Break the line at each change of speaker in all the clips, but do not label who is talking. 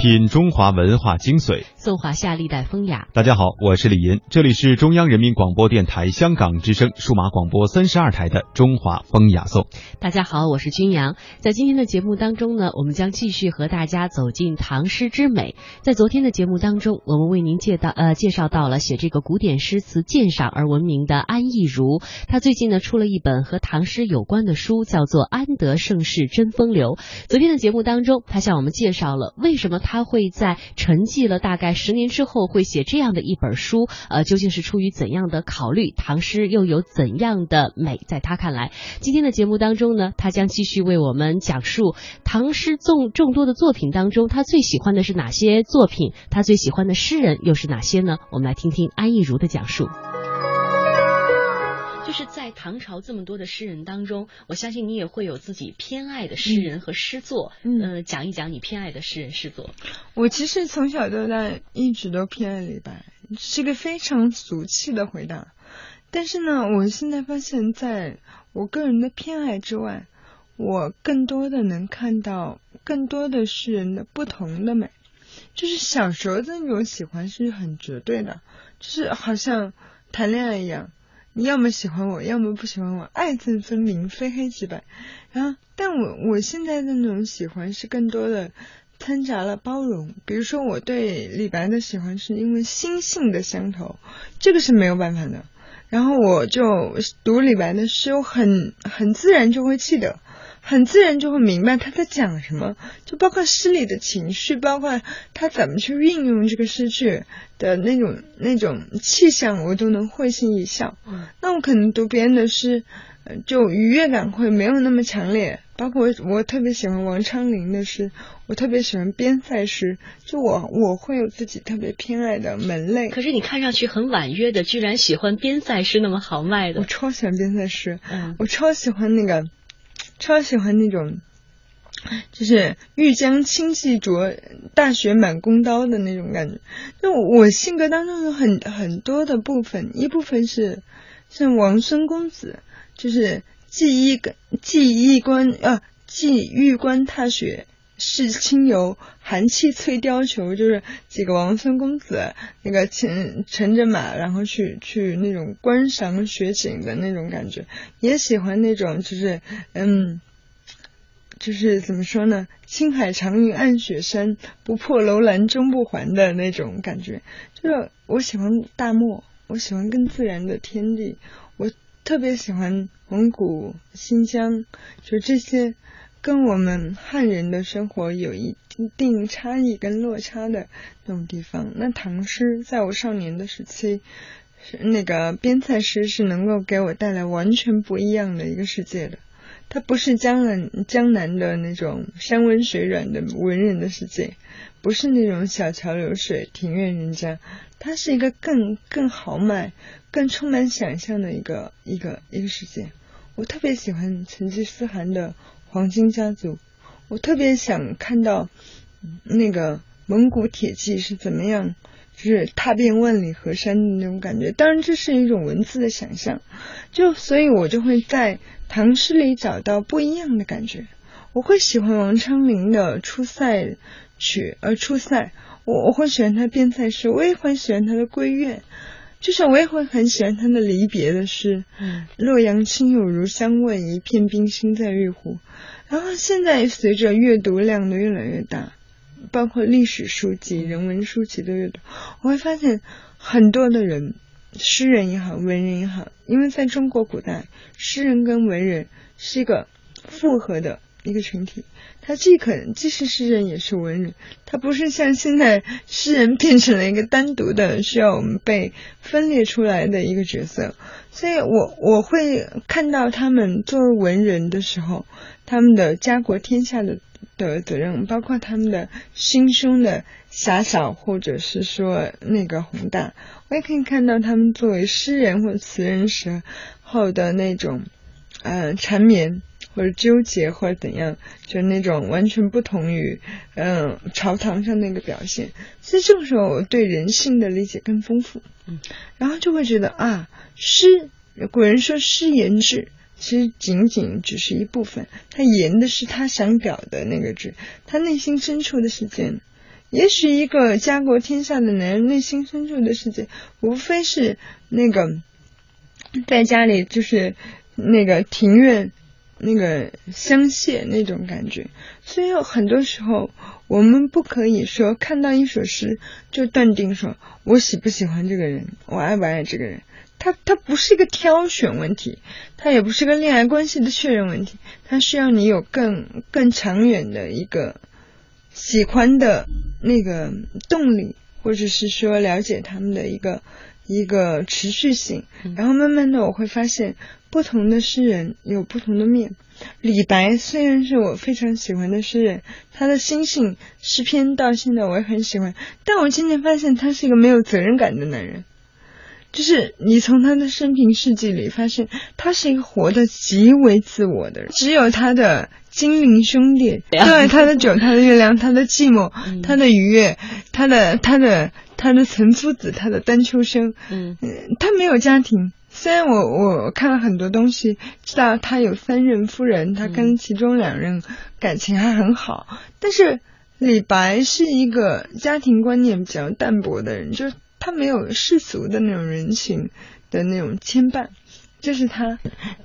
品中华文化精髓，
颂华夏历代风雅。
大家好，我是李银，这里是中央人民广播电台香港之声数码广播三十二台的《中华风雅颂》。
大家好，我是君阳。在今天的节目当中呢，我们将继续和大家走进唐诗之美。在昨天的节目当中，我们为您介到呃介绍到了写这个古典诗词鉴赏而闻名的安义如。他最近呢出了一本和唐诗有关的书，叫做《安得盛世真风流》。昨天的节目当中，他向我们介绍了为什么他。他会在沉寂了大概十年之后，会写这样的一本书，呃，究竟是出于怎样的考虑？唐诗又有怎样的美？在他看来，今天的节目当中呢，他将继续为我们讲述唐诗众众多的作品当中，他最喜欢的是哪些作品？他最喜欢的诗人又是哪些呢？我们来听听安逸如的讲述。就是在唐朝这么多的诗人当中，我相信你也会有自己偏爱的诗人和诗作。嗯，讲一讲你偏爱的诗人诗作。
我其实从小到大一直都偏爱李白，是个非常俗气的回答。但是呢，我现在发现，在我个人的偏爱之外，我更多的能看到更多的诗人的不同的美。就是小时候的那种喜欢是很绝对的，就是好像谈恋爱一样。你要么喜欢我，要么不喜欢我，爱憎分明，非黑即白。然后，但我我现在的那种喜欢是更多的掺杂了包容。比如说，我对李白的喜欢是因为心性的相投，这个是没有办法的。然后我就读李白的诗，我很很自然就会记得。很自然就会明白他在讲什么，就包括诗里的情绪，包括他怎么去运用这个诗句的那种那种气象，我都能会心一笑。那我可能读别人的诗，就愉悦感会没有那么强烈。包括我特别喜欢王昌龄的诗，我特别喜欢边塞诗，就我我会有自己特别偏爱的门类。
可是你看上去很婉约的，居然喜欢边塞诗那么豪迈的。
我超喜欢边塞诗，我超喜欢那个。超喜欢那种，就是欲将轻骑着，大雪满弓刀的那种感觉。就我性格当中有很很多的部分，一部分是像王孙公子，就是既衣既衣冠啊，既玉冠踏雪试轻游，寒气翠貂裘，就是几个王孙公子那个乘乘着马，然后去去那种观赏雪景的那种感觉。也喜欢那种就是嗯。就是怎么说呢？青海长云暗雪山，不破楼兰终不还的那种感觉。就是我喜欢大漠，我喜欢更自然的天地，我特别喜欢蒙古、新疆，就这些跟我们汉人的生活有一定差异跟落差的那种地方。那唐诗在我少年的时期，是那个边塞诗是能够给我带来完全不一样的一个世界的。它不是江南江南的那种山温水软的文人的世界，不是那种小桥流水庭院人家，它是一个更更豪迈、更充满想象的一个一个一个世界。我特别喜欢成吉思汗的黄金家族，我特别想看到那个蒙古铁骑是怎么样。就是踏遍万里河山的那种感觉，当然这是一种文字的想象，就所以我就会在唐诗里找到不一样的感觉。我会喜欢王昌龄的《出塞曲》，呃，《出塞》，我我会喜欢他边塞诗，我也会喜欢他的闺怨，就是我也会很喜欢他的离别的诗。嗯，洛阳亲友如相问，一片冰心在玉壶。然后现在随着阅读量的越来越大。包括历史书籍、人文书籍的阅读，我会发现很多的人，诗人也好，文人也好，因为在中国古代，诗人跟文人是一个复合的一个群体。他既可能既是诗人也是文人，他不是像现在诗人变成了一个单独的需要我们被分裂出来的一个角色，所以我我会看到他们作为文人的时候，他们的家国天下的的责任，包括他们的心胸的狭小或者是说那个宏大，我也可以看到他们作为诗人或词人时候的那种呃缠绵。或者纠结或者怎样，就是那种完全不同于嗯朝堂上那个表现。所以这个时候，我对人性的理解更丰富。嗯，然后就会觉得啊，诗古人说诗言志，其实仅仅只是一部分。他言的是他想表的那个志，他内心深处的世界。也许一个家国天下的男人内心深处的世界，无非是那个在家里就是那个庭院。那个相谢那种感觉，所以有很多时候，我们不可以说看到一首诗就断定说我喜不喜欢这个人，我爱不爱这个人。他他不是一个挑选问题，他也不是个恋爱关系的确认问题，他需要你有更更长远的一个喜欢的那个动力，或者是说了解他们的一个一个持续性。然后慢慢的我会发现。不同的诗人有不同的面。李白虽然是我非常喜欢的诗人，他的《心性》诗篇到现在我也很喜欢，但我渐渐发现他是一个没有责任感的男人。就是你从他的生平事迹里发现，他是一个活得极为自我的人。只有他的精灵兄弟，对他的酒，他的月亮，他的寂寞，他的愉悦，他的他的他的岑夫子，他的丹丘生，嗯，他没有家庭。虽然我我看了很多东西，知道他有三任夫人，他跟其中两任感情还很好，但是李白是一个家庭观念比较淡薄的人，就是他没有世俗的那种人情的那种牵绊，就是他。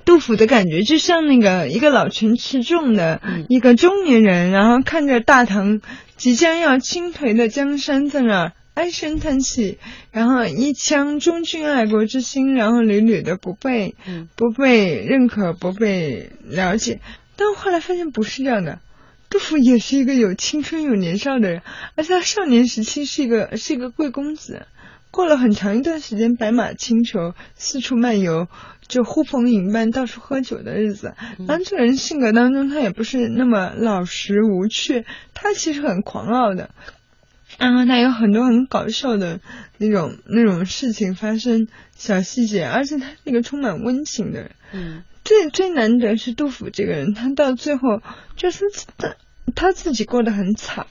杜甫的感觉就像那个一个老成持重的一个中年人，然后看着大唐即将要倾颓的江山在那。唉声叹气，然后一腔忠君爱国之心，然后屡屡的不被不被认可，不被了解。但后来发现不是这样的，杜甫也是一个有青春有年少的人，而且他少年时期是一个是一个贵公子，过了很长一段时间白马轻裘，四处漫游，就呼朋引伴到处喝酒的日子。然后这个人性格当中，他也不是那么老实无趣，他其实很狂傲的。然后他有很多很搞笑的那种那种事情发生，小细节，而且他是一个充满温情的人。嗯，最最难得是杜甫这个人，他到最后就是他他自己过得很惨，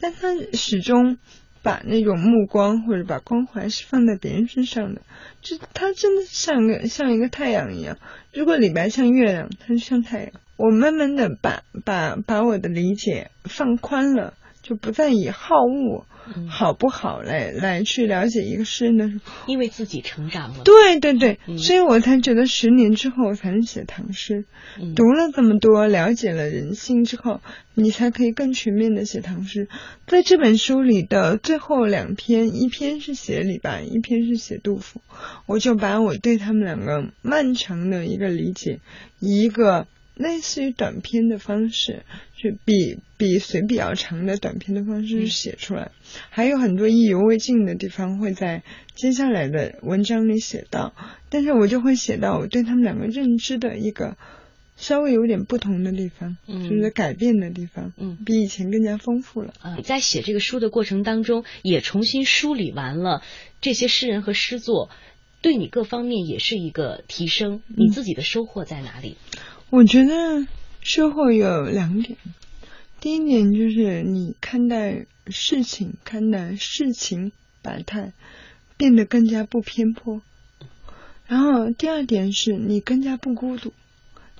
但他始终把那种目光或者把关怀是放在别人身上的，就他真的像个像一个太阳一样。如果李白像月亮，他就像太阳。我慢慢的把把把我的理解放宽了。就不再以好恶好不好来来去了解一个诗人的，
因为自己成长了。
对对对，所以我才觉得十年之后才能写唐诗。读了这么多，了解了人性之后，你才可以更全面的写唐诗。在这本书里的最后两篇，一篇是写李白，一篇是写杜甫，我就把我对他们两个漫长的一个理解，一个。类似于短篇的方式，就比比随笔要长的短篇的方式写出来，还有很多意犹未尽的地方会在接下来的文章里写到，但是我就会写到我对他们两个认知的一个稍微有点不同的地方，就是改变的地方，嗯，比以前更加丰富了。
啊，在写这个书的过程当中，也重新梳理完了这些诗人和诗作，对你各方面也是一个提升。你自己的收获在哪里？
我觉得收获有两点，第一点就是你看待事情、看待事情百态变得更加不偏颇，然后第二点是你更加不孤独。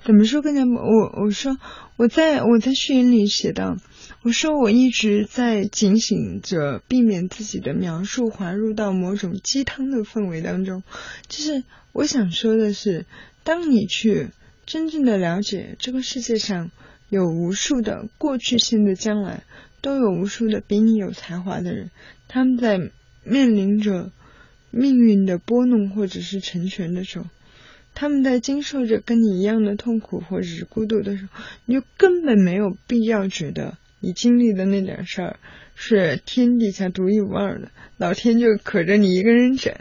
怎么说更加不？我我说我在我在序言里写到，我说我一直在警醒着，避免自己的描述滑入到某种鸡汤的氛围当中。就是我想说的是，当你去。真正的了解这个世界上有无数的过去性的将来，都有无数的比你有才华的人，他们在面临着命运的拨弄或者是成全的时候，他们在经受着跟你一样的痛苦或者是孤独的时候，你就根本没有必要觉得你经历的那点事儿是天底下独一无二的，老天就可着你一个人整。